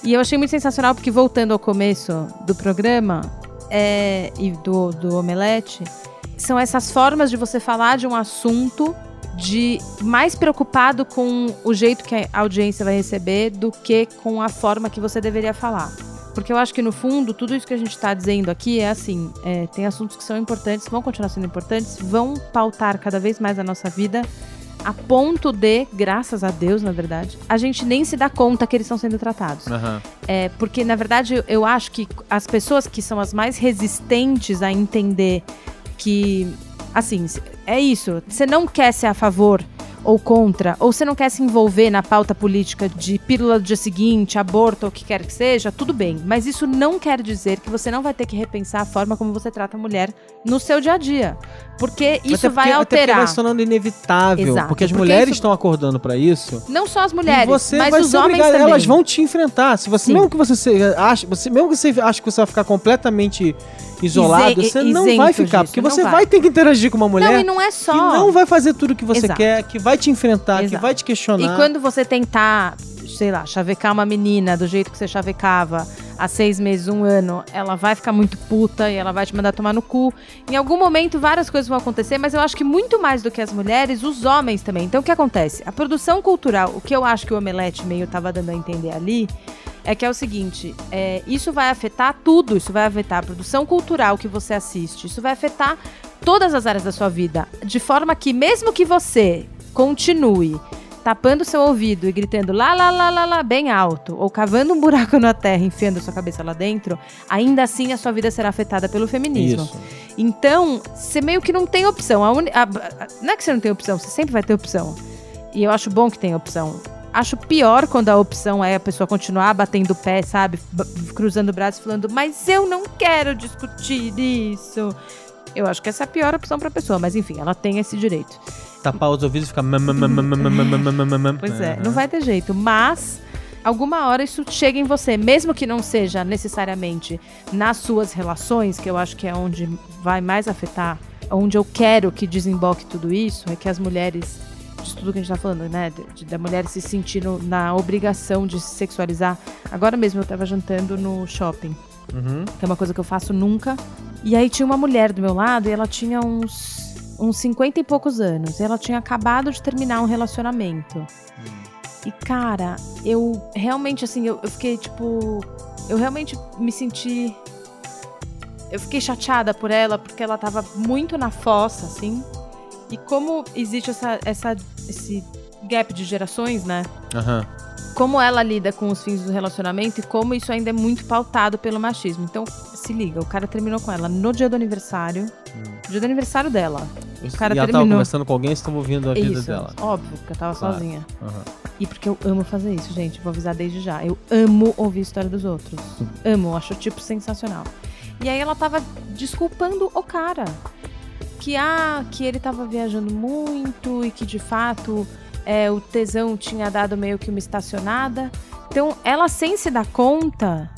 E eu achei muito sensacional porque, voltando ao começo do programa é, e do, do Omelete, são essas formas de você falar de um assunto de mais preocupado com o jeito que a audiência vai receber do que com a forma que você deveria falar. Porque eu acho que, no fundo, tudo isso que a gente está dizendo aqui é assim: é, tem assuntos que são importantes, vão continuar sendo importantes, vão pautar cada vez mais a nossa vida, a ponto de, graças a Deus, na verdade, a gente nem se dá conta que eles estão sendo tratados. Aham. É, porque, na verdade, eu- acho que as pessoas que são as mais resistentes a entender que, assim, é isso. Você não quer ser a favor ou contra, ou você não quer se envolver na pauta política de pílula do dia seguinte, aborto ou o que quer que seja, tudo bem. Mas isso não quer dizer que você não vai ter que repensar a forma como você trata a mulher no seu dia a dia. Porque isso Até vai porque- Até alterar. vai se tornando inevitável. Exato, porque as porque mulheres isso- estão acordando pra isso. Não só as mulheres, e você mas os homens obrigado, também. elas vão te enfrentar. Se você, Sim. mesmo que você ache, você, mesmo que você ache que você vai ficar completamente isolado, você não vai ficar, disso, porque você vai. vai. ter que interagir com uma mulher Não, e não é só. que não vai fazer tudo que você Exato. quer, que vai te enfrentar, que Exato. vai te questionar. E quando você tentar, sei lá, chavecar uma menina do jeito que você chavecava há seis meses, um ano, ela vai ficar muito puta e ela vai te mandar tomar no cu. Em algum momento, várias coisas vão acontecer, mas eu acho que muito mais do que as mulheres, os homens também. Então, o que acontece? A produção cultural, o que eu acho que o Omelete meio tava dando a entender ali, é que é o seguinte: é, isso vai afetar tudo. Isso vai afetar a produção cultural que você assiste. Isso vai afetar todas as áreas da sua vida. De forma que, mesmo que você continue tapando seu ouvido e gritando lá, lá, lá, lá, lá, bem alto, ou cavando um buraco na terra, enfiando sua cabeça lá dentro, ainda assim a sua vida será afetada pelo feminismo. Isso. Então, você meio que não tem opção. A uni- a- não é que você não tem opção, você sempre vai ter opção. E eu acho bom que tem opção. Acho pior quando a opção é a pessoa continuar batendo o pé, sabe? B- cruzando o braço e falando, mas eu não quero discutir isso. Eu acho que essa é a pior opção pra pessoa, mas enfim, ela tem esse direito. Tapar os ouvidos e ficar. pois é, não vai ter jeito, mas alguma hora isso chega em você, mesmo que não seja necessariamente nas suas relações, que eu acho que é onde vai mais afetar, onde eu quero que desemboque tudo isso, é que as mulheres, de tudo que a gente tá falando, né, de, de, da mulher se sentindo na obrigação de se sexualizar. Agora mesmo eu tava jantando no shopping. Uhum. que é uma coisa que eu faço nunca. E aí tinha uma mulher do meu lado e ela tinha uns uns 50 e poucos anos. E ela tinha acabado de terminar um relacionamento. E cara, eu realmente assim, eu, eu fiquei tipo, eu realmente me senti eu fiquei chateada por ela porque ela tava muito na fossa, assim. E como existe essa, essa esse gap de gerações, né? Aham. Como ela lida com os fins do relacionamento e como isso ainda é muito pautado pelo machismo. Então, se liga, o cara terminou com ela no dia do aniversário. Dia do aniversário dela. O cara e ela tava terminou. conversando com alguém e estavam ouvindo a vida isso, dela. óbvio, porque eu tava Claro. sozinha. Aham. E porque eu amo fazer isso, gente. Vou avisar desde já. Eu amo ouvir a história dos outros. Amo, acho tipo sensacional. E aí ela tava desculpando o cara. Que ah, que ele tava viajando muito e que de fato é, o tesão tinha dado meio que uma estacionada. Então, ela sem se dar conta,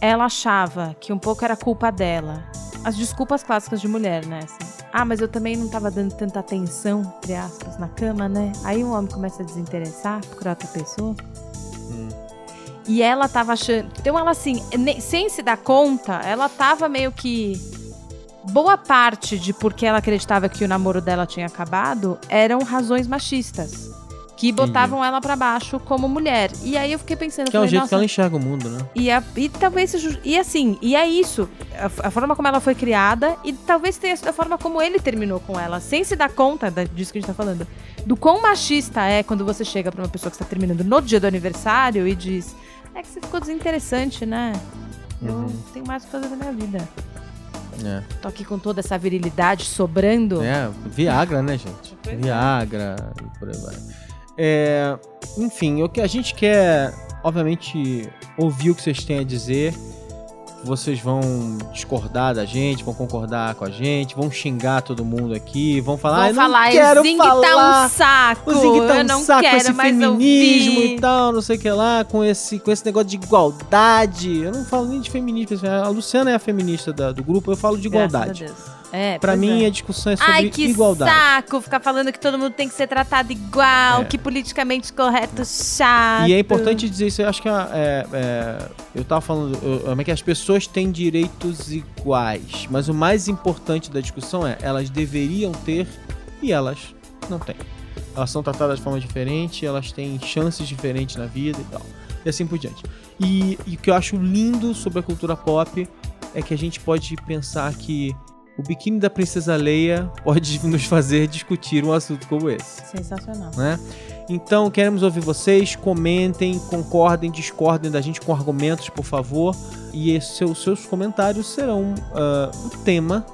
ela achava que um pouco era culpa dela. As desculpas clássicas de mulher, né? assim. ah, mas eu também não tava dando tanta atenção, entre aspas, na cama, né? Aí um homem começa a desinteressar, procurar outra pessoa. E ela tava achando. Então, ela assim, sem se dar conta, ela tava meio que. Boa parte de porque ela acreditava que o namoro dela tinha acabado eram razões machistas. Que botavam ela pra baixo como mulher. E aí eu fiquei pensando, Que é o falei, jeito que ela enxerga o mundo, né? e, a- e talvez. E assim, e é isso. A, a forma como ela foi criada e talvez tenha sido a forma como ele terminou com ela, sem se dar conta da- disso que a gente tá falando. Do quão machista é quando você chega pra uma pessoa que está terminando no dia do aniversário e diz: É que você ficou desinteressante, né? Eu Uhum. tenho mais o que fazer da minha vida. É. Tô aqui com toda essa virilidade sobrando. É, Viagra, né, gente? Pois é. Viagra e por aí vai. É, enfim, o que a gente quer, obviamente, ouvir o que vocês têm a dizer. Vocês vão discordar da gente, vão concordar com a gente, vão xingar todo mundo aqui, vão falar, Vão "Ai, não falar, quero o Zing falar. tá um saco. O Zig tá eu um não saco quero esse mais feminismo ouvir. e tal, não sei o que lá, com esse, com esse negócio de igualdade. Eu não falo nem de feminismo, a Luciana é a feminista da- do grupo, eu falo de Graças igualdade. a Deus. É, Pra mim, é. a discussão é sobre Ai, que igualdade. saco ficar falando que todo mundo tem que ser tratado igual, É. que politicamente correto chato. E é importante dizer isso, eu acho que é, é, eu tava falando, eu- é que as pessoas têm direitos iguais, mas o mais importante da discussão é, elas deveriam ter e elas não têm. Elas são tratadas de forma diferente, elas têm chances diferentes na vida e tal. E assim por diante. E, e o que eu acho lindo sobre a cultura pop é que a gente pode pensar que o biquíni da Princesa Leia pode nos fazer discutir um assunto como esse Sensacional. né? Então, queremos ouvir vocês, comentem, concordem, discordem da gente com argumentos, por favor. E esses seus, seus comentários serão ah, o tema,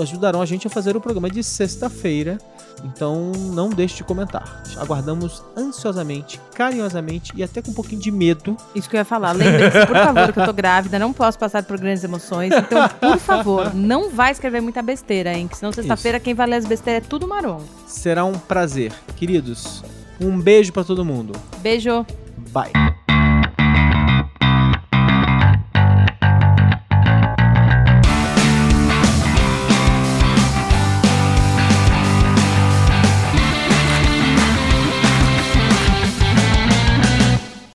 ajudarão a gente a fazer o programa de sexta-feira. Então, não deixe de comentar. Aguardamos ansiosamente, carinhosamente e até com um pouquinho de medo. Isso que eu ia falar. Lembre-se, por favor, que eu tô grávida, não posso passar por grandes emoções. Então, por favor, não vai escrever muita besteira, hein? Que senão sexta-feira quem vai ler as besteiras é tudo marom. Será um prazer. Queridos, um beijo pra todo mundo. Beijo. Bye.